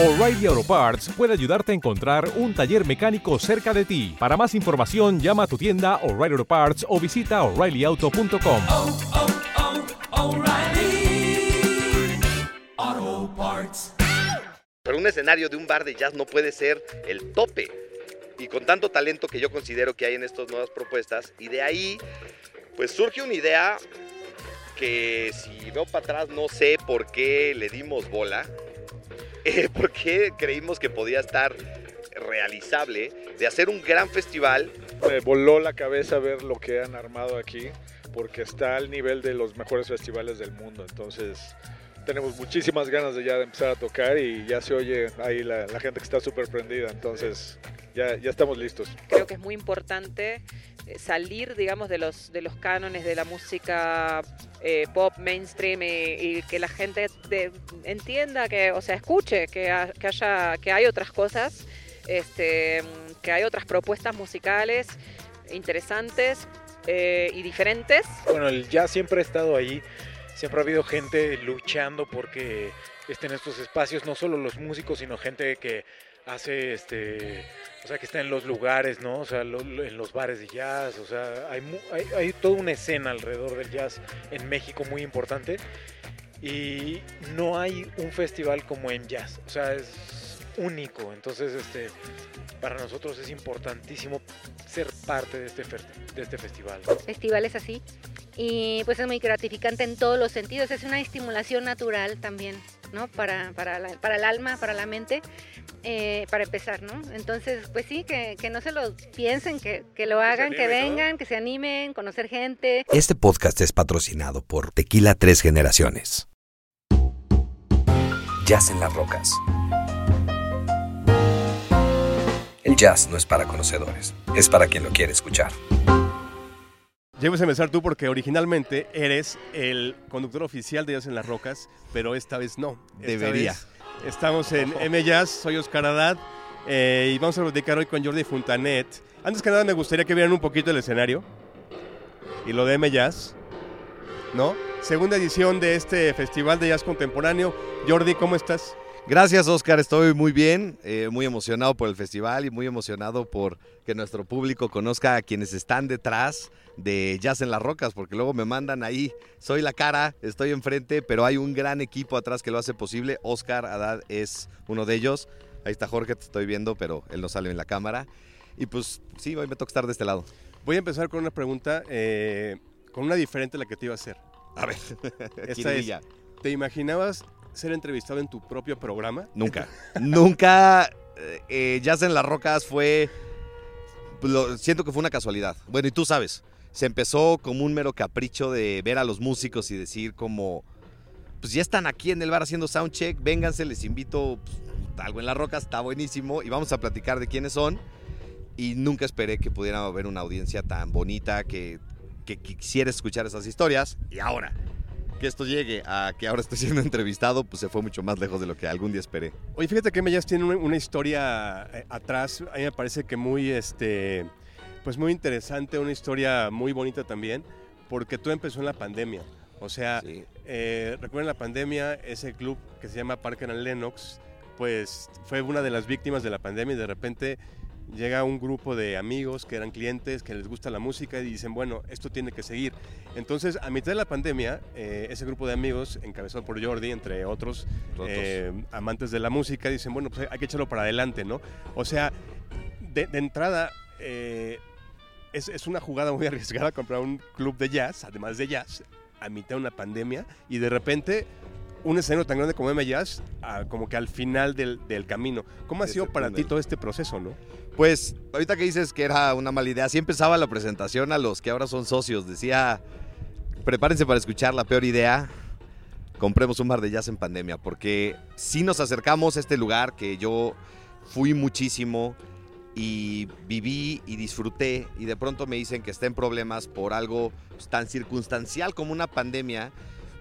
O'Reilly Auto Parts puede ayudarte a encontrar un taller mecánico cerca de ti. Para más información, llama a tu tienda O'Reilly Auto Parts o visita oreillyauto.com. oh, oh, Parts. Pero un escenario de un bar de jazz no puede ser el tope. Y con tanto talento que yo considero que hay en estas nuevas propuestas, y de ahí, pues surge una idea que si veo para atrás no sé por qué le dimos bola, eh, por qué creímos que podía estar realizable de hacer un gran festival Me voló la cabeza ver lo que han armado aquí, porque está al nivel de los mejores festivales del mundo. Entonces, tenemos muchísimas ganas de ya de empezar a tocar y ya se oye ahí la, la gente que está súper prendida. Entonces, ya, ya estamos listos. Creo que es muy importante eh, salir, digamos, de los, de los cánones de la música eh, pop mainstream y, y que la gente de- entienda, que, o sea, escuche que, ha- que haya, que hay otras cosas, este, que hay otras propuestas musicales interesantes eh, y diferentes. Bueno, el jazz siempre ha estado ahí, siempre ha habido gente luchando porque estén estos espacios, no solo los músicos, sino gente que hace, este, o sea, que está en los lugares, ¿no? O sea, en los bares de jazz, o sea, hay, hay, hay toda una escena alrededor del jazz en México muy importante y no hay un festival como en jazz, o sea, es único, entonces, este, para nosotros es importantísimo ser parte de este, de este festival. festivales así. Y pues es muy gratificante en todos los sentidos. Es una estimulación natural también, ¿no? Para, para, la- para el alma, para la mente, eh, para empezar, ¿no? Entonces, pues sí, que, que no se lo piensen, que, que lo hagan, que vengan, que se animen, conocer gente. Este podcast es patrocinado por Tequila Tres Generaciones. Jazz en las rocas. Jazz no es para conocedores, es para quien lo quiere escuchar. Debes empezar tú porque originalmente eres el conductor oficial de Jazz en las Rocas, pero esta vez no. Esta Debería. vez estamos en M Jazz, soy Oscar Haddad eh, y vamos a platicar hoy con Jordi Funtanet. Antes que nada me gustaría que vieran un poquito el escenario y lo de M Jazz, ¿no? Segunda edición de este Festival de Jazz Contemporáneo. Jordi, ¿cómo estás? Gracias, Oscar. Estoy muy bien, eh, muy emocionado por el festival y muy emocionado por que nuestro público conozca a quienes están detrás de Jazz en las Rocas, porque luego me mandan ahí, soy la cara, estoy enfrente, pero hay un gran equipo atrás que lo hace posible. Oscar Haddad es uno de ellos. Ahí está Jorge, te estoy viendo, pero él no sale en la cámara. Y pues sí, hoy me toca estar de este lado. Voy a empezar con una pregunta, eh, con una diferente a la que te iba a hacer. A ver, Esta es. ¿te imaginabas ser entrevistado en tu propio programa? Nunca. Nunca. eh, eh, Jazz en las Rocas fue. lo- siento que fue una casualidad. Bueno, y tú sabes. Se empezó como un mero capricho de ver a los músicos y decir como. Pues ya están aquí en el bar haciendo soundcheck, vénganse, les invito pues, algo en las rocas, está buenísimo y vamos a platicar de quiénes son. Y nunca esperé que pudiera haber una audiencia tan bonita que, que quisiera escuchar esas historias. Y ahora, que esto llegue a que ahora estoy siendo entrevistado, pues se fue mucho más lejos de lo que algún día esperé. Oye, fíjate que Mellas tiene una, historia eh, atrás, a mí me parece que muy, este, pues muy interesante, una historia muy bonita también, porque todo empezó en la pandemia. O sea, Sí. eh, recuerden la pandemia, ese club que se llama Parker and Lennox, pues fue una de las víctimas de la pandemia y de repente llega un grupo de amigos que eran clientes, que les gusta la música y dicen, bueno, esto tiene que seguir. Entonces, a mitad de la pandemia, eh, ese grupo de amigos, encabezado por Jordi, entre otros, eh, amantes de la música, dicen, bueno, pues hay que echarlo para adelante, ¿no? O sea, de, de entrada, eh, es, es una jugada muy arriesgada comprar un club de jazz, además de jazz, a mitad de una pandemia, y de repente un escenario tan grande como M Jazz, a- como que al final del, del camino. ¿Cómo ha sido para ti todo este proceso, no? Pues ahorita que dices que era una mala idea, así empezaba la presentación a los que ahora son socios. Decía, prepárense para escuchar la peor idea. Compremos un bar de jazz en pandemia, porque si nos acercamos a este lugar que yo fui muchísimo y viví y disfruté y de pronto me dicen que está en problemas por algo tan circunstancial como una pandemia,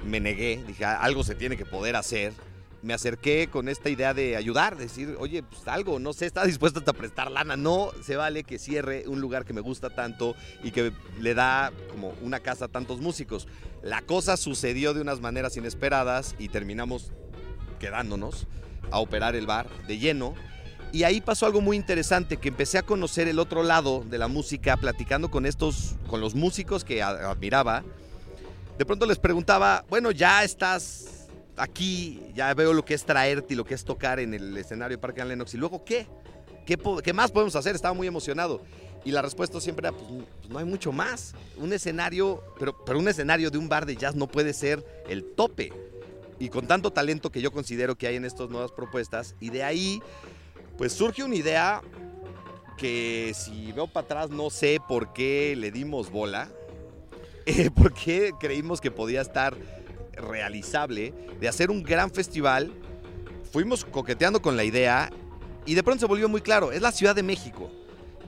me negué, dije, "Ah, algo se tiene que poder hacer. Me acerqué con esta idea de ayudar, decir, oye, pues algo, no sé, está dispuesto hasta prestar lana. No se vale que cierre un lugar que me gusta tanto y que le da como una casa a tantos músicos. La cosa sucedió de unas maneras inesperadas y terminamos quedándonos. a operar el bar de lleno. Y ahí pasó algo muy interesante, que empecé a conocer el otro lado de la música, platicando con estos, con los músicos que admiraba. De pronto les preguntaba, bueno, ya estás aquí, ya veo lo que es traerte y lo que es tocar en el escenario de Parque Lennox. ¿Y luego qué? ¿Qué, más podemos hacer? Estaba muy emocionado. Y la respuesta siempre era, pues, pues, no hay mucho más. Un escenario, pero, pero un escenario de un bar de jazz no puede ser el tope. Y con tanto talento que yo considero que hay en estas nuevas propuestas. Y de ahí, pues surge una idea que si veo para atrás no sé por qué le dimos bola. Eh, por qué creímos que podía estar realizable de hacer un gran festival. Fuimos coqueteando con la idea y de pronto se volvió muy claro, es la Ciudad de México.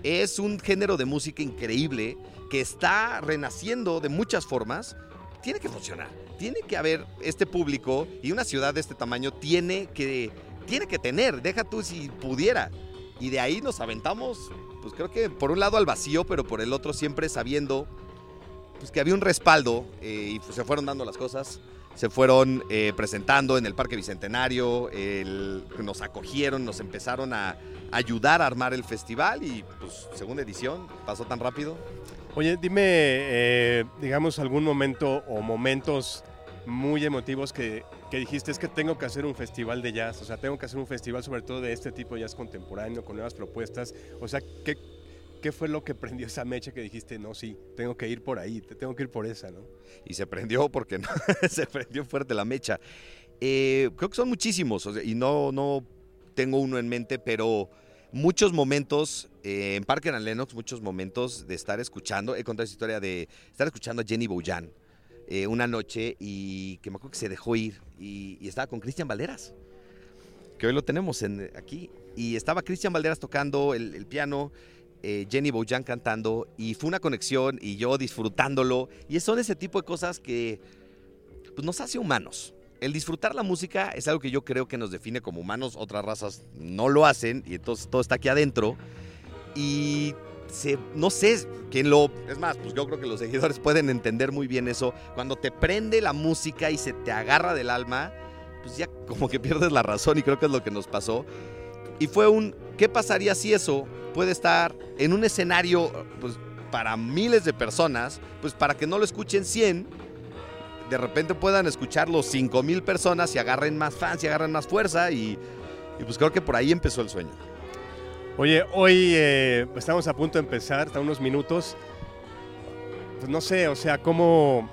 Es un género de música increíble que está renaciendo de muchas formas. Tiene que funcionar. Tiene que haber este público y una ciudad de este tamaño tiene que, tiene que tener. Deja tú si pudiera. Y de ahí nos aventamos, pues creo que por un lado al vacío, pero por el otro siempre sabiendo pues, que había un respaldo eh, y se fueron dando las cosas. Se fueron eh, presentando en el Parque Bicentenario, nos acogieron, nos empezaron a ayudar a armar el festival y pues segunda edición, pasó tan rápido. Oye, dime, eh, digamos, algún momento o momentos muy emotivos que, que dijiste es que tengo que hacer un festival de jazz, o sea, tengo que hacer un festival sobre todo de este tipo de jazz contemporáneo, con nuevas propuestas, o sea, ¿qué, qué fue lo que prendió esa mecha que dijiste, no, sí, tengo que ir por ahí, te- tengo que ir por esa, ¿no? y se prendió porque no, se prendió fuerte la mecha. Eh, creo que son muchísimos o sea, y no, no tengo uno en mente, pero muchos momentos eh, en Parker and Lennox, muchos momentos de estar escuchando. He contado esa historia de estar escuchando a Jenny Boujan eh, una noche y que me acuerdo que se dejó ir y, y estaba con Cristian Valderas, que hoy lo tenemos en, aquí. Y estaba Cristian Valderas tocando el, el piano, eh, Jenny Boujan cantando y fue una conexión y yo disfrutándolo. Y son ese tipo de cosas que pues, nos hace humanos. El disfrutar la música es algo que yo creo que nos define como humanos. Otras razas no lo hacen y entonces todo está aquí adentro. Y se- no sé quién lo... Es más, pues yo creo que los seguidores pueden entender muy bien eso. Cuando te prende la música y se te agarra del alma, pues ya como que pierdes la razón y creo que es lo que nos pasó. Y fue un, ¿qué pasaría si eso puede estar en un escenario pues, para miles de personas? Pues para que no lo escuchen 100, de repente puedan escucharlo 5 mil personas y agarren más fans y agarren más fuerza y, pues creo que por ahí empezó el sueño. Oye, hoy eh, estamos a punto de empezar, hasta unos minutos. Pues no sé, o sea, ¿cómo...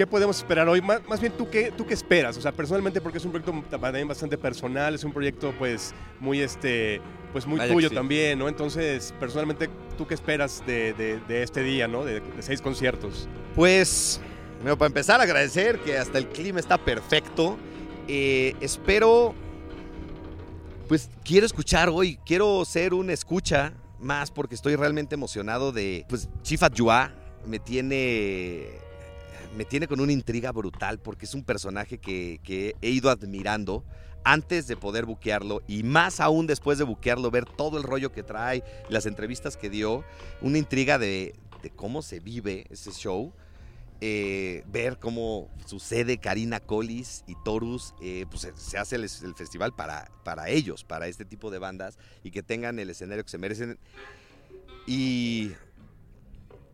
¿Qué podemos esperar hoy? Más, más bien, ¿tú qué, ¿tú qué esperas? O sea, personalmente, porque es un proyecto también bastante personal, es un proyecto pues muy, este, pues muy tuyo sí. también, ¿no? Entonces, personalmente, ¿tú qué esperas de, de- de este día, ¿no? De, de seis conciertos. Pues, bueno, para empezar, agradecer que hasta el clima está perfecto. Eh, espero, pues quiero escuchar hoy, quiero ser un escucha más porque estoy realmente emocionado de, pues Chifat Yua me tiene, me tiene con una intriga brutal porque es un personaje que, he ido admirando antes de poder buquearlo y más aún después de buquearlo, ver todo el rollo que trae, las entrevistas que dio, una intriga de, cómo se vive ese show eh, ver cómo sucede Karina Collis y Torus, eh, pues se- se hace el, el festival para, para ellos, para este tipo de bandas y que tengan el escenario que se merecen. Y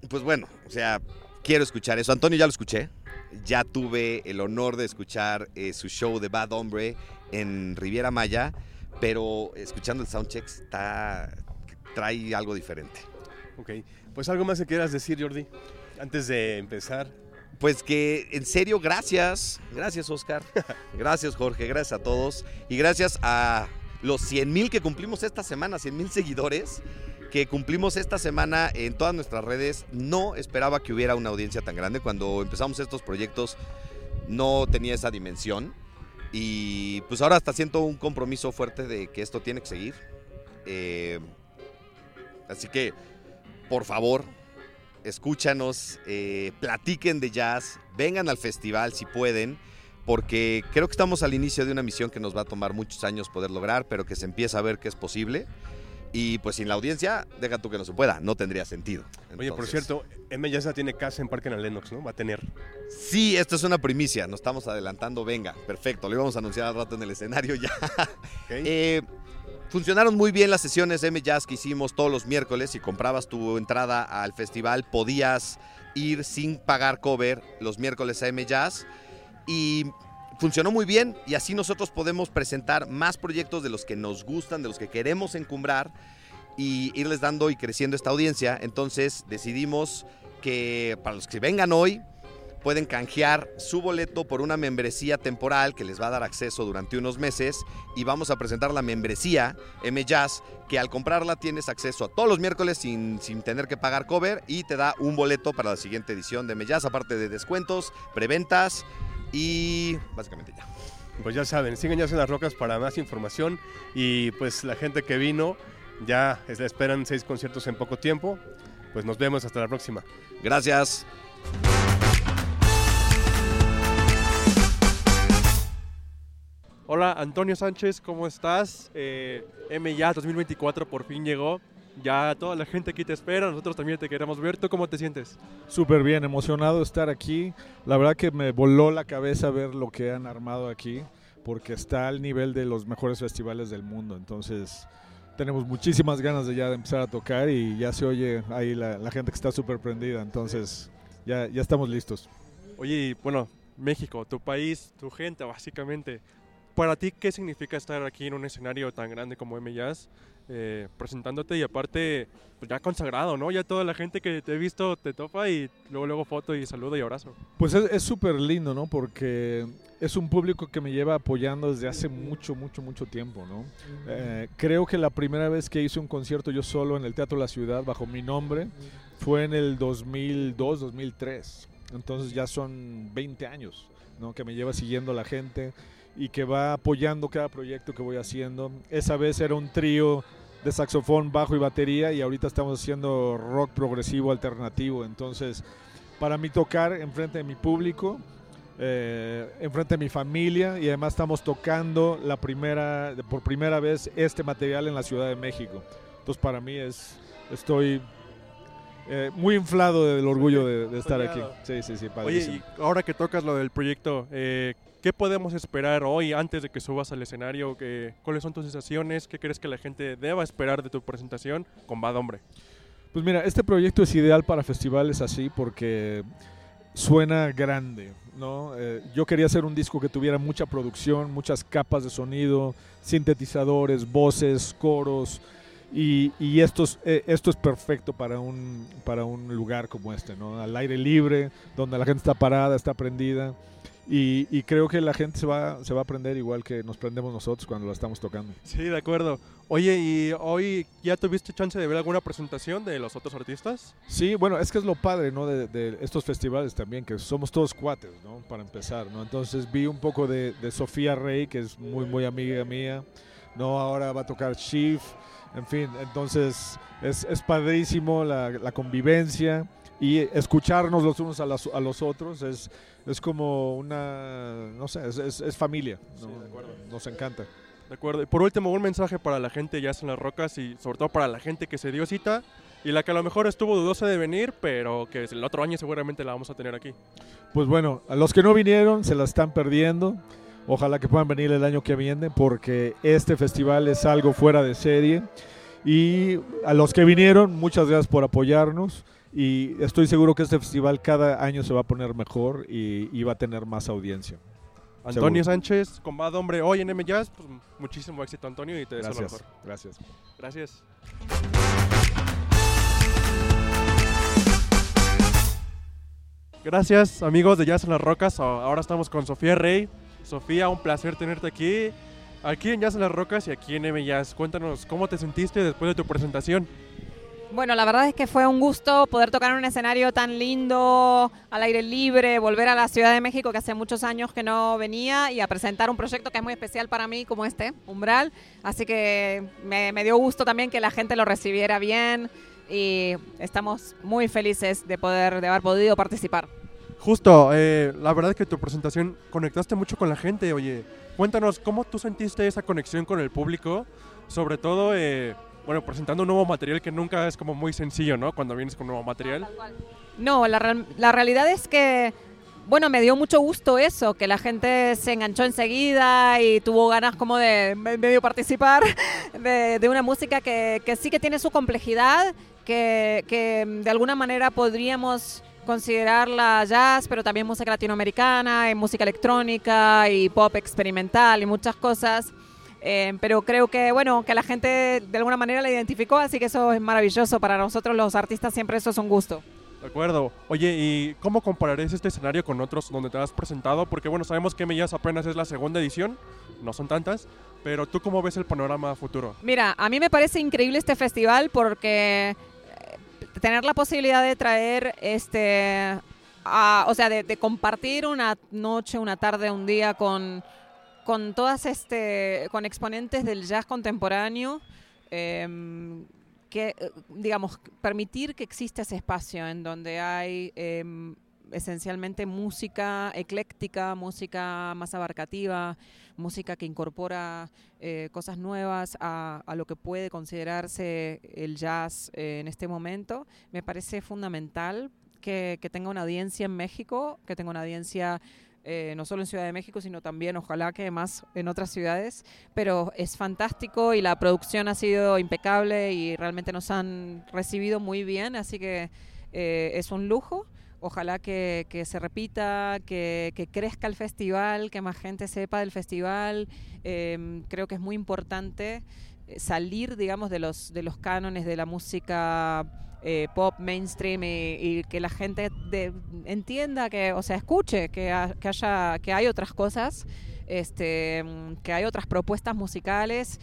pues bueno, o sea, quiero escuchar eso. Antonio ya lo escuché, ya tuve el honor de escuchar eh, su show de Bad Hombre en Riviera Maya, pero escuchando el soundcheck está, trae algo diferente. Ok, pues algo más que quieras decir, Jordi, antes de empezar. Pues que en serio, gracias. Gracias, Oscar. Gracias, Jorge. Gracias a todos. Y gracias a los 100 mil que cumplimos esta semana, 100 mil seguidores que cumplimos esta semana en todas nuestras redes. No esperaba que hubiera una audiencia tan grande. Cuando empezamos estos proyectos no tenía esa dimensión. Y pues ahora hasta siento un compromiso fuerte de que esto tiene que seguir. Eh, así que, por favor, escúchanos, eh, platiquen de jazz, vengan al festival si pueden, porque creo que estamos al inicio de una misión que nos va a tomar muchos años poder lograr, pero que se empieza a ver que es posible. Y pues sin la audiencia, deja tú que no se pueda, no tendría sentido. Oye, por cierto, M ya tiene casa en Parque en Lennox, ¿no? Va a tener. Sí, esto es una primicia, nos estamos adelantando, venga, perfecto, lo íbamos a anunciar al rato en el escenario ya. Eh, funcionaron muy bien las sesiones M Jazz que hicimos todos los miércoles. Si comprabas tu entrada al festival, podías ir sin pagar cover los miércoles a M Jazz. Y funcionó muy bien y así nosotros podemos presentar más proyectos de los que nos gustan, de los que queremos encumbrar y irles dando y creciendo esta audiencia. Entonces decidimos que para los que vengan hoy, pueden canjear su boleto por una membresía temporal que les va a dar acceso durante unos meses y vamos a presentar la membresía M Jazz que al comprarla tienes acceso a todos los miércoles sin, sin tener que pagar cover y te da un boleto para la siguiente edición de M Jazz aparte de descuentos, preventas y básicamente ya. Pues ya saben, sigan ya en las rocas para más información y pues la gente que vino ya es- esperan seis conciertos en poco tiempo. Pues nos vemos hasta la próxima. Gracias. Hola, Antonio Sánchez, ¿cómo estás? Eh, M ya 2024 por fin llegó. Ya toda la gente aquí te espera, nosotros también te queremos ver. ¿Tú cómo te sientes? Súper bien, emocionado de estar aquí. La verdad que me voló la cabeza ver lo que han armado aquí, porque está al nivel de los mejores festivales del mundo. Entonces, tenemos muchísimas ganas de ya de empezar a tocar y ya se oye ahí la, la gente que está súper prendida. Entonces, ya, ya estamos listos. Oye, bueno, México, tu país, tu gente, básicamente. Para ti, ¿qué significa estar aquí en un escenario tan grande como M Jazz? eh, presentándote y aparte, pues ya consagrado, ¿no? Ya toda la gente que te he visto te topa y luego, luego foto y saludo y abrazo. Pues es súper lindo, ¿no? Porque es un público que me lleva apoyando desde hace mucho, mucho, mucho tiempo, ¿no? Eh, creo que la primera vez que hice un concierto yo solo en el Teatro La Ciudad bajo mi nombre fue en el 2002, 2003. Entonces ya son 20 años, ¿no? Que me lleva siguiendo la gente y que va apoyando cada proyecto que voy haciendo. Esa vez era un trío de saxofón, bajo y batería y ahorita estamos haciendo rock progresivo alternativo. Entonces, para mí tocar enfrente de mi público, eh, enfrente de mi familia y además estamos tocando la primera, por primera vez este material en la Ciudad de México. Entonces, para mí es, estoy eh, muy inflado del orgullo de, de estar aquí. Sí, sí, sí, Oye, padrísimo. y ahora que tocas lo del proyecto, eh, ¿qué podemos esperar hoy antes de que subas al escenario? ¿Qué, ¿Cuáles son tus sensaciones? ¿Qué crees que la gente deba esperar de tu presentación con Bad Hombre? Pues mira, este proyecto es ideal para festivales así porque suena grande, ¿no? Eh, yo quería hacer un disco que tuviera mucha producción, muchas capas de sonido, sintetizadores, voces, coros, y, esto, es, eh, esto es perfecto para un, para un lugar como este, ¿no? Al aire libre, donde la gente está parada, está prendida. Y, y creo que la gente se va, se va a aprender igual que nos prendemos nosotros cuando la estamos tocando. Sí, de acuerdo. Oye, ¿y hoy ya tuviste chance de ver alguna presentación de los otros artistas? Sí, bueno, es que es lo padre, ¿no? De, de estos festivales también, que somos todos cuates, ¿no? Para empezar, ¿no? Entonces vi un poco de, de Sofía Rey, que es muy, muy amiga mía, ¿no? Ahora va a tocar Chief, en fin, entonces es, es padrísimo la, la convivencia y escucharnos los unos a, las- a los otros es, es como una, no sé, es, es- es familia, ¿no? Nos encanta. De acuerdo. Y por último, un mensaje para la gente ya en las rocas y sobre todo para la gente que se dio cita y la que a lo mejor estuvo dudosa de venir, pero que el otro año seguramente la vamos a tener aquí. Pues bueno, a los que no vinieron se la están perdiendo. Ojalá que puedan venir el año que viene porque este festival es algo fuera de serie. Y a los que vinieron, muchas gracias por apoyarnos. Y estoy seguro que este festival cada año se va a poner mejor y, y va a tener más audiencia. Antonio Seguro. Sánchez, con Bad Hombre hoy en M Jazz, pues muchísimo éxito Antonio y te deseo lo Gracias, mejor. gracias. Gracias. Gracias amigos de Jazz en las Rocas. Ahora estamos con Sofía Rey. Sofía, un placer tenerte aquí. Aquí en Jazz en las Rocas y aquí en M Jazz. Cuéntanos cómo te sentiste después de tu presentación. Bueno, la verdad es que fue un gusto poder tocar en un escenario tan lindo, al aire libre, volver a la Ciudad de México que hace muchos años que no venía y a presentar un proyecto que es muy especial para mí como este, Umbral. Así que me, dio gusto también que la gente lo recibiera bien y estamos muy felices de poder de haber podido participar. Justo, eh, la verdad es que tu presentación conectaste mucho con la gente. Oye, cuéntanos cómo tú sentiste esa conexión con el público, sobre todo eh, bueno, presentando un nuevo material que nunca es como muy sencillo, ¿no? Cuando vienes con nuevo material. No, la, la realidad es que, bueno, me dio mucho gusto eso, que la gente se enganchó enseguida y tuvo ganas como de me- medio participar de, de una música que, que sí que tiene su complejidad, que, que de alguna manera podríamos considerarla jazz, pero también música latinoamericana, y música electrónica y pop experimental y muchas cosas. Eh, pero creo que, bueno, que la gente de alguna manera la identificó, así que eso es maravilloso. Para nosotros los artistas siempre eso es un gusto. De acuerdo. Oye, ¿y cómo compararías este escenario con otros donde te has presentado? Porque bueno, sabemos que Mellas apenas es la segunda edición, no son tantas, pero ¿tú cómo ves el panorama futuro? Mira, a mí me parece increíble este festival porque eh, tener la posibilidad de traer este, a- o sea, de, de compartir una noche, una tarde, un día con, con todas este, con exponentes del jazz contemporáneo, em, que, eh, digamos, permitir que exista ese espacio en donde hay em, esencialmente música ecléctica, música más abarcativa, música que incorpora eh, cosas nuevas a, a lo que puede considerarse el jazz eh, en este momento, me parece fundamental que, que tenga una audiencia en México, que tenga una audiencia eh, no solo en Ciudad de México, sino también, ojalá que más en otras ciudades. Pero es fantástico y la producción ha sido impecable y realmente nos han recibido muy bien, así que eh, es un lujo. Ojalá que, se repita, que, crezca el festival, que más gente sepa del festival. Eh, creo que es muy importante salir, digamos, de los, de los cánones de la música eh, pop mainstream y, y que la gente de- entienda que, o sea, escuche que, ha- que haya, que hay otras cosas, este, que hay otras propuestas musicales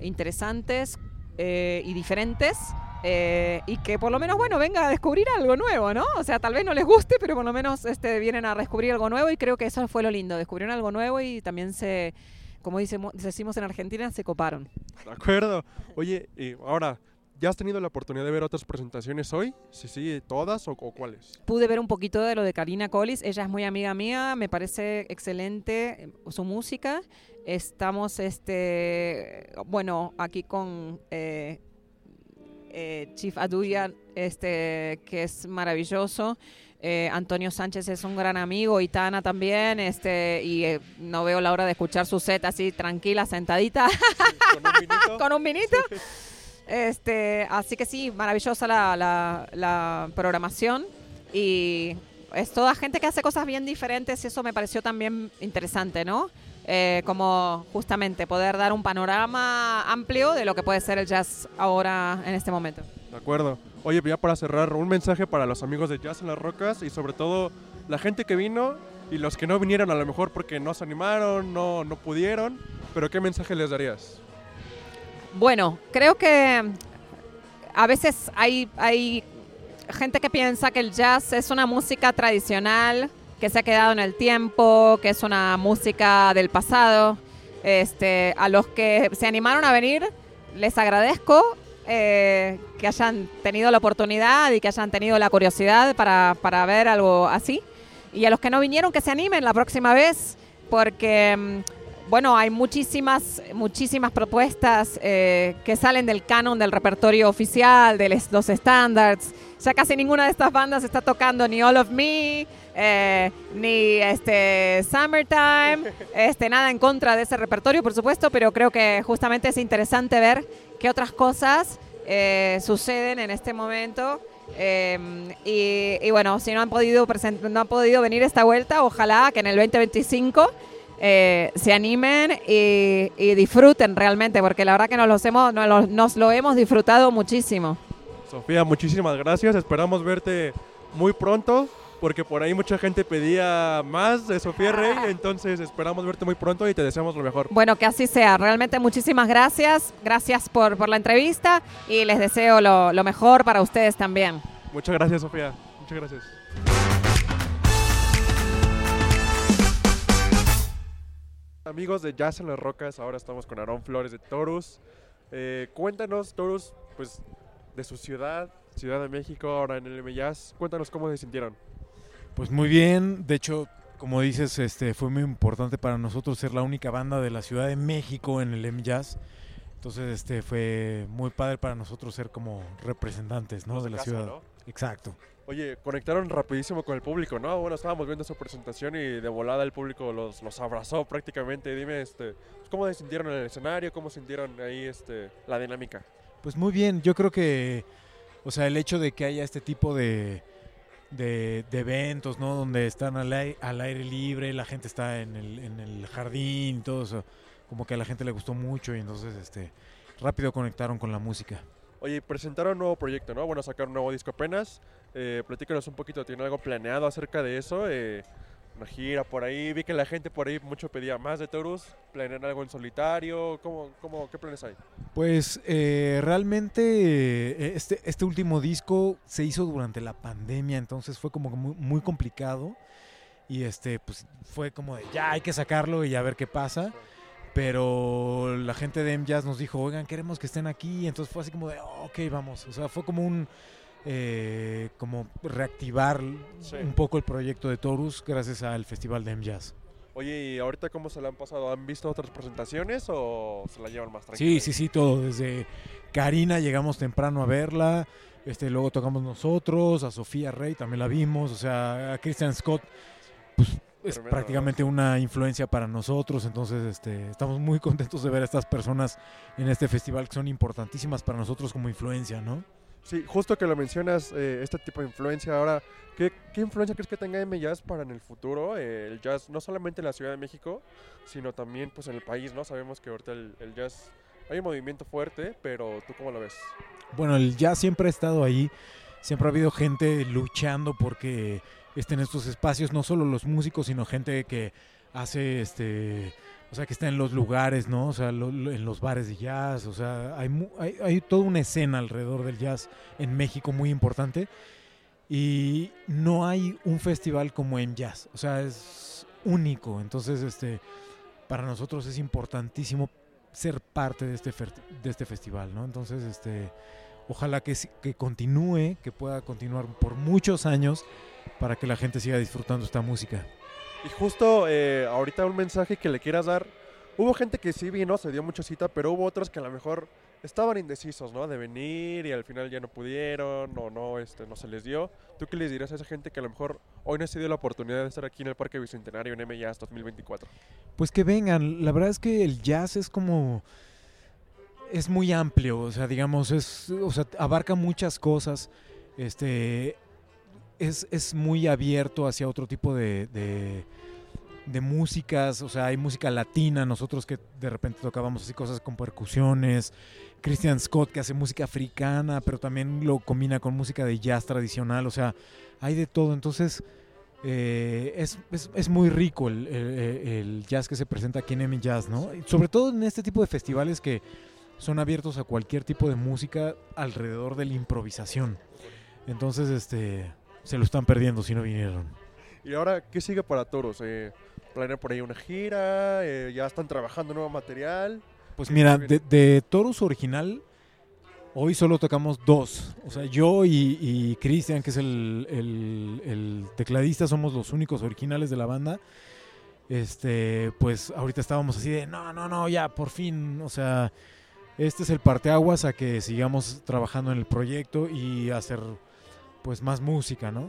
interesantes eh, y diferentes. eh, y que por lo menos, bueno, venga a descubrir algo nuevo, ¿no? O sea, tal vez no les guste, pero por lo menos este, vienen a descubrir algo nuevo y creo que eso fue lo lindo, descubrieron algo nuevo y también se, como decimos, decimos en Argentina, se coparon. De acuerdo. Oye, y ahora, ¿ya has tenido la oportunidad de ver otras presentaciones hoy? Sí, sí, todas o, o cuáles? Pude ver un poquito de lo de Karina Collis, ella es muy amiga mía, me parece excelente eh, su música. Estamos, este, bueno, aquí con eh, eh, Chief Aduya, este, que es maravilloso. Eh, Antonio Sánchez es un gran amigo y Tana también, este, y eh, no veo la hora de escuchar su set así tranquila, sentadita, con un vinito. Este, así que sí, maravillosa la, la- la programación y es toda gente que hace cosas bien diferentes y eso me pareció también interesante, ¿no? Eh, como justamente poder dar un panorama amplio de lo que puede ser el jazz ahora en este momento. De acuerdo. Oye, ya para cerrar, un mensaje para los amigos de Jazz en las Rocas y sobre todo la gente que vino y los que no vinieron a lo mejor porque no se animaron, no, no pudieron, pero ¿qué mensaje les darías? Bueno, creo que a veces hay, hay gente que piensa que el jazz es una música tradicional, que se ha quedado en el tiempo, que es una música del pasado. Este, a los que se animaron a venir, les agradezco eh, que hayan tenido la oportunidad y que hayan tenido la curiosidad para, para ver algo así. Y a los que no vinieron, que se animen la próxima vez, porque mm, bueno, hay muchísimas, muchísimas propuestas eh, que salen del canon del repertorio oficial, de los estándares. Ya casi ninguna de estas bandas está tocando ni All of Me, eh, ni este Summertime, este, nada en contra de ese repertorio, por supuesto, pero creo que justamente es interesante ver qué otras cosas eh, suceden en este momento. Eh, y, y bueno, si no han podido no han podido venir esta vuelta, ojalá que en el 2025 eh, se animen y, y disfruten realmente, porque la verdad que nos, los hemos, nos, nos lo hemos disfrutado muchísimo. Sofía, muchísimas gracias. Esperamos verte muy pronto porque por ahí mucha gente pedía más de Sofía Rey, entonces esperamos verte muy pronto y te deseamos lo mejor. Bueno, que así sea. Realmente muchísimas gracias. Gracias por, por la entrevista y les deseo lo, lo mejor para ustedes también. Muchas gracias, Sofía. Muchas gracias. Amigos de Jazz en las Rocas, ahora estamos con Aarón Flores de Torus. Eh, cuéntanos, Torus, pues de su ciudad, Ciudad de México, ahora en el M Jazz. Cuéntanos cómo se sintieron. Pues muy bien, de hecho, como dices, este fue muy importante para nosotros ser la única banda de la Ciudad de México en el M Jazz. Entonces, este fue muy padre para nosotros ser como representantes, ¿no? Como De la casa, ciudad. ¿no? Exacto. Oye, conectaron rapidísimo con el público, ¿no? Bueno, estábamos viendo su presentación y de volada el público los, los abrazó prácticamente. Dime, este, ¿cómo se sintieron en el escenario? ¿Cómo sintieron ahí este, la dinámica? Pues muy bien, yo creo que, o sea, el hecho de que haya este tipo de, de, de eventos, ¿no? Donde están al, ai- al aire libre, la gente está en el, en el jardín todo eso, como que a la gente le gustó mucho y entonces, este, rápido conectaron con la música. Oye, presentaron un nuevo proyecto, ¿no? Bueno, sacaron un nuevo disco apenas. Eh, platícanos un poquito, ¿tienen algo planeado acerca de eso? Eh, una gira por ahí, vi que la gente por ahí mucho pedía más de Torus. ¿Planean algo en solitario? ¿Cómo, cómo, ¿Qué planes hay? Pues eh, realmente eh, este, este último disco se hizo durante la pandemia, entonces fue como muy, muy complicado y este pues fue como de ya hay que sacarlo y a ver qué pasa. Pero la gente de M-Jazz nos dijo, oigan, queremos que estén aquí. Entonces fue así como de, "Oh, ok, vamos. O sea, fue como un, eh, como reactivar Sí. un poco el proyecto de Torus gracias al festival de M-Jazz. Oye, ¿y ahorita cómo se la han pasado? ¿Han visto otras presentaciones o se la llevan más Sí, tranquila? sí, sí, todo. Desde Karina llegamos temprano a verla, este, luego tocamos nosotros, a Sofía Rey también la vimos, o sea, a Christian Scott, pues es Tremendo, prácticamente una influencia para nosotros, entonces este, estamos muy contentos de ver a estas personas en este festival que son importantísimas para nosotros como influencia, ¿no? Sí, justo que lo mencionas, eh, este tipo de influencia ahora, ¿qué, influencia crees que tenga M-Jazz para en el futuro? Eh, el jazz, no solamente en la Ciudad de México, sino también pues en el país, ¿no? Sabemos que ahorita el, el jazz, hay un movimiento fuerte, pero ¿tú cómo lo ves? Bueno, el jazz siempre ha estado ahí, siempre ha habido gente luchando porque estén estos espacios, no solo los músicos, sino gente que hace este o sea que está en los lugares no o sea en los bares de jazz o sea hay, hay hay toda una escena alrededor del jazz en México muy importante y no hay un festival como en jazz o sea es único. Entonces este para nosotros es importantísimo ser parte de este de este festival no entonces este ojalá que, que continúe que pueda continuar por muchos años para que la gente siga disfrutando esta música Y justo eh, ahorita un mensaje que le quieras dar. Hubo gente que sí vino, se dio mucha cita, pero hubo otros que a lo mejor estaban indecisos, ¿no? De venir y al final ya no pudieron o no, este, no se les dio. ¿Tú qué les dirás a esa gente que a lo mejor hoy no se dio la oportunidad de estar aquí en el Parque Bicentenario en MJazz 2024? Pues que vengan, la verdad es que el jazz es como es muy amplio, o sea, digamos, es o sea, abarca muchas cosas. Este es, es muy abierto hacia otro tipo de, de, músicas, o sea, hay música latina, nosotros que de repente tocábamos así cosas con percusiones, Christian Scott que hace música africana, pero también lo combina con música de jazz tradicional, o sea, hay de todo, entonces eh, es, es- es muy rico el, el- el jazz que se presenta aquí en M Jazz, ¿no? Sobre todo en este tipo de festivales que son abiertos a cualquier tipo de música alrededor de la improvisación. Entonces, este, se lo están perdiendo si no vinieron. Y ahora, ¿qué sigue para Toros? Eh, ¿Planean por ahí una gira? Eh, ¿Ya están trabajando nuevo material? Pues ¿Qué- mira, de, Torus original, hoy solo tocamos dos. O sea, yo y, y Cristian, que es el, el- el tecladista, somos los únicos originales de la banda. Este, pues ahorita estábamos así de, no, no, no, ya, por fin, o sea, este es el parteaguas a que sigamos trabajando en el proyecto y hacer, pues, más música, ¿no?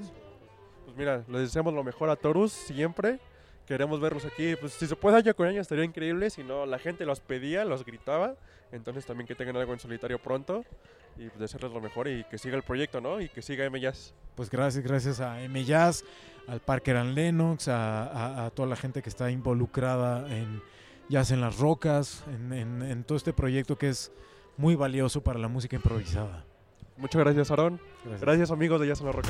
Pues mira, les deseamos lo mejor a Torus siempre. Queremos verlos aquí. Pues si se puede año con año estaría increíble. Si no, la gente los pedía, los gritaba. Entonces también que tengan algo en solitario pronto. Y pues desearles lo mejor y que siga el proyecto, ¿no? Y que siga M Jazz. Pues gracias, gracias a M Jazz, al Parker and Lennox, a, a- a toda la gente que está involucrada en Jazz en las Rocas, en, en- en todo este proyecto que es muy valioso para la música improvisada. Muchas gracias, Aaron. Gracias. Gracias, amigos de Jazz en la Roca.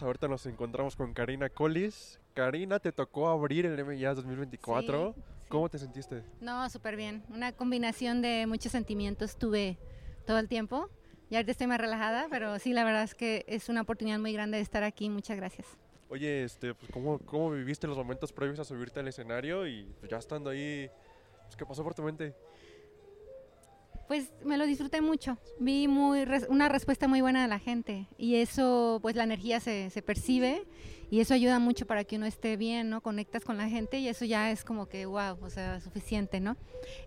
Ahorita nos encontramos con Karina Collis. Karina, te tocó abrir el M Jazz 2024. Sí, ¿Cómo te sentiste? No, súper bien. Una combinación de muchos sentimientos tuve todo el tiempo. Y ahorita estoy más relajada, pero sí, la verdad es que es una oportunidad muy grande de estar aquí. Muchas gracias. Oye, este, pues, ¿cómo, ¿cómo viviste los momentos previos a subirte al escenario? Y pues, ya estando ahí, pues, ¿qué pasó por tu mente? Pues me lo disfruté mucho. Vi muy res- una respuesta muy buena de la gente y eso, pues la energía se, se percibe y eso ayuda mucho para que uno esté bien, ¿no? Conectas con la gente y eso ya es como que, wow, o sea, suficiente, ¿no?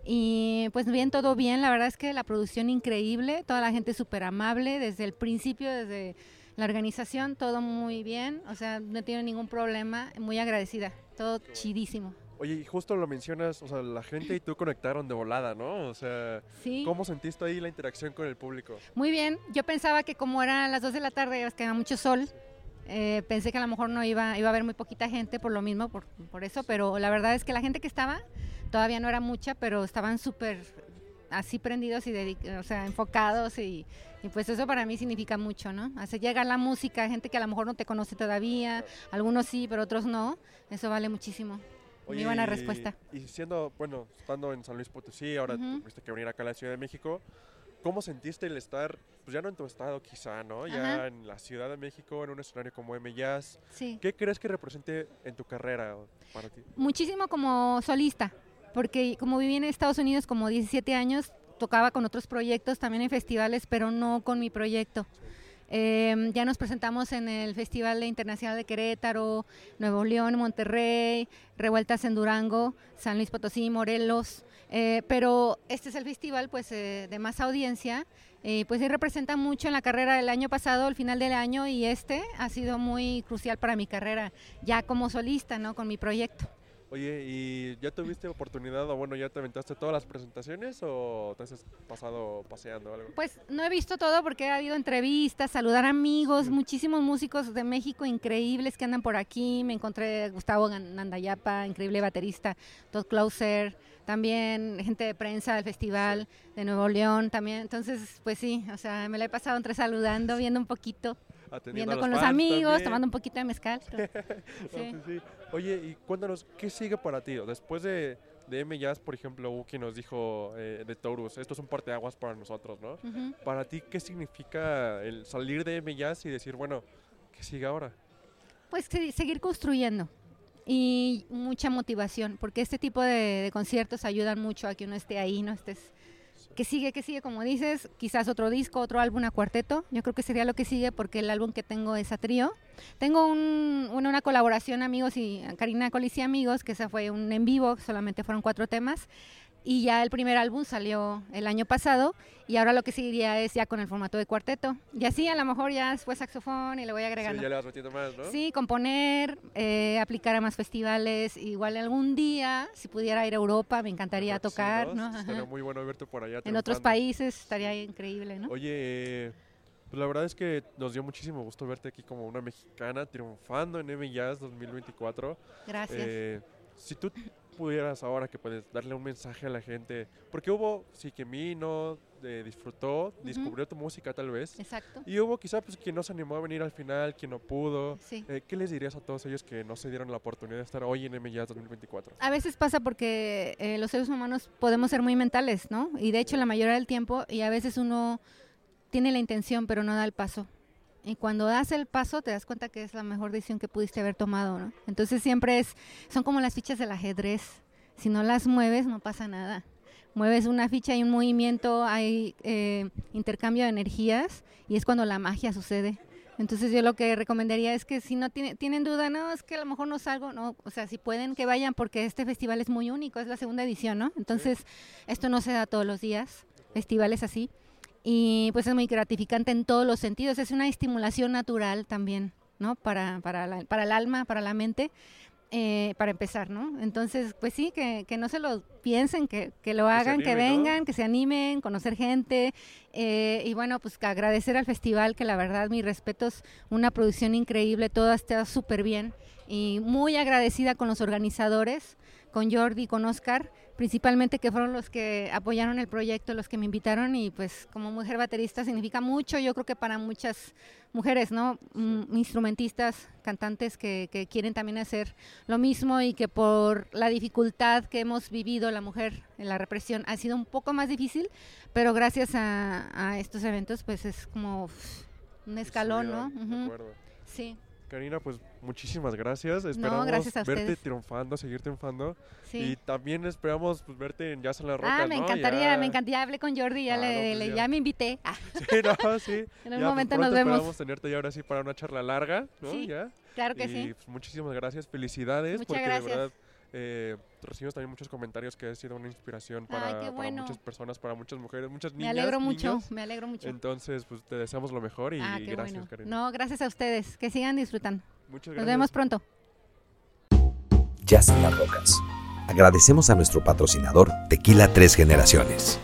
Y pues bien, todo bien, la verdad es que la producción increíble, toda la gente súper amable, desde el principio, desde la organización, todo muy bien, o sea, no tiene ningún problema, muy agradecida, todo chidísimo. Oye, y justo lo mencionas, o sea, la gente y tú conectaron de volada, ¿no? O sea, Sí. ¿cómo sentiste ahí la interacción con el público? Muy bien, yo pensaba que como eran las 2 de la tarde, que había mucho sol, eh, pensé que a lo mejor no iba, iba a haber muy poquita gente por lo mismo, por, por eso, pero la verdad es que la gente que estaba todavía no era mucha, pero estaban súper así prendidos y o sea, enfocados y, y pues eso para mí significa mucho, ¿no? Hace llegar la música gente que a lo mejor no te conoce todavía, algunos sí, pero otros no, eso vale muchísimo. Muy buena y- respuesta. Y siendo, bueno, estando en San Luis Potosí, ahora Ujú. tuviste que venir acá a la Ciudad de México, ¿cómo sentiste el estar, pues ya no en tu estado quizá, ¿no? Ya Ajá. en la Ciudad de México, en un escenario como M Jazz. Sí. ¿Qué crees que represente en tu carrera para ti? muchísimo como solista, porque como viví en Estados Unidos como 17 años, tocaba con otros proyectos, también en festivales, pero no con mi proyecto. Eh, ya nos presentamos en el Festival Internacional de Querétaro, Nuevo León, Monterrey, Revueltas en Durango, San Luis Potosí, Morelos, eh, pero este es el festival pues eh, de más audiencia, eh, pues sí representa mucho en la carrera del año pasado, el final del año y este ha sido muy crucial para mi carrera, ya como solista, ¿no? Con mi proyecto. Oye, ¿y ya tuviste oportunidad o bueno, ya te aventaste todas las presentaciones o te has pasado paseando o algo? Pues no he visto todo porque ha habido entrevistas, saludar amigos, muchísimos músicos de México increíbles que andan por aquí. Me encontré Gustavo Nandayapa, increíble baterista, Todd Closer, también gente de prensa del festival de Nuevo León también. Entonces, pues sí, o sea, me la he pasado entre saludando, viendo un poquito, viendo a con los amigos, también. tomando un poquito de mezcal. No, Sí. sí. Oye, y cuéntanos, ¿qué sigue para ti? Después de, de M Jazz, por ejemplo, Uki nos dijo eh, de Taurus, esto es un parteaguas para nosotros, ¿no? Para ti, ¿qué significa el salir de M Jazz y decir, bueno, ¿qué sigue ahora? Pues se- seguir construyendo y mucha motivación, porque este tipo de, de conciertos ayudan mucho a que uno esté ahí, no estés que sigue, que sigue, como dices, quizás otro disco, otro álbum a cuarteto. Yo creo que sería lo que sigue porque el álbum que tengo es a trío. Tengo un, una, una colaboración, amigos, y Karina Colis y Amigos, que esa fue un en vivo, solamente fueron cuatro temas. Y ya el primer álbum salió el año pasado y ahora lo que seguiría es ya con el formato de cuarteto. Y así a lo mejor ya después saxofón y le voy agregando. Sí, ya le vas metiendo más, ¿no? Sí, componer, eh, aplicar a más festivales. Igual algún día, si pudiera ir a Europa, me encantaría tocar, Sí, ¿no? Estaría muy bueno verte por allá. En otros países estaría increíble, ¿no? Oye, eh, pues la verdad es que nos dio muchísimo gusto verte aquí como una mexicana triunfando en M Jazz 2024. Gracias. Eh, si tú pudieras ahora que puedes darle un mensaje a la gente, porque hubo sí que vino, eh, disfrutó, descubrió tu música tal vez. Exacto. Y hubo quizá pues quien no se animó a venir al final, quien no pudo. Sí. Eh, ¿Qué les dirías a todos ellos que no se dieron la oportunidad de estar hoy en M Jazz 2024? A veces pasa porque eh, los seres humanos podemos ser muy mentales, ¿no? Y de hecho la mayoría del tiempo, y a veces uno tiene la intención pero no da el paso. Y cuando das el paso te das cuenta que es la mejor decisión que pudiste haber tomado, ¿no? Entonces siempre es, son como las fichas del ajedrez. Si no las mueves no pasa nada. Mueves una ficha y un movimiento, hay eh, intercambio de energías y es cuando la magia sucede. Entonces yo lo que recomendaría es que si no tiene- tienen duda, no, es que a lo mejor no salgo, no, o sea, si pueden que vayan porque este festival es muy único, es la segunda edición, ¿no? Entonces esto no se da todos los días, festivales así. Y pues es muy gratificante en todos los sentidos, es una estimulación natural también, ¿no? Para, para, la- para el alma, para la mente, eh, para empezar, ¿no? Entonces, pues sí, que, que no se lo piensen, que, que lo hagan, que, vengan, que se animen, conocer gente. eh, y bueno, pues agradecer al festival, que la verdad, mis respetos, una producción increíble, todo está súper bien. Y muy agradecida con los organizadores, con Jordi, con Oscar, principalmente que fueron los que apoyaron el proyecto, los que me invitaron y pues como mujer baterista significa mucho, yo creo que para muchas mujeres, ¿no? Mm, Instrumentistas, cantantes que, que quieren también hacer lo mismo y que por la dificultad que hemos vivido la mujer en la represión ha sido un poco más difícil, pero gracias a, a estos eventos pues es como un escalón, ¿no? Ujú. acuerdo. Sí. Karina, pues muchísimas gracias. Esperamos gracias a verte ustedes. triunfando, seguir triunfando. Sí. Y también esperamos pues, verte en Jazz en la Roca, Ah, me ¿no? encantaría, Ya- me encantaría. Hablé con Jordi, ya, Ah, le, no, pues le- ya. ya me invité. Ah, Sí, no, sí. En un Ya, pues, momento nos vemos. Esperamos tenerte ya ahora sí para una charla larga, ¿no? Sí, ya. claro que y, sí. pues, muchísimas gracias, felicidades, Muchas porque gracias. de verdad eh, recibimos también muchos comentarios que ha sido una inspiración Ay, para, muchas personas, para muchas mujeres, muchas Me niñas. alegro mucho, me alegro mucho. Entonces, pues te deseamos lo mejor y ah, gracias, bueno. Karina. No, gracias a ustedes. Que sigan disfrutando. Muchas Nos vemos pronto. Jazz en las Rocas. Agradecemos a nuestro patrocinador Tequila Tres Generaciones.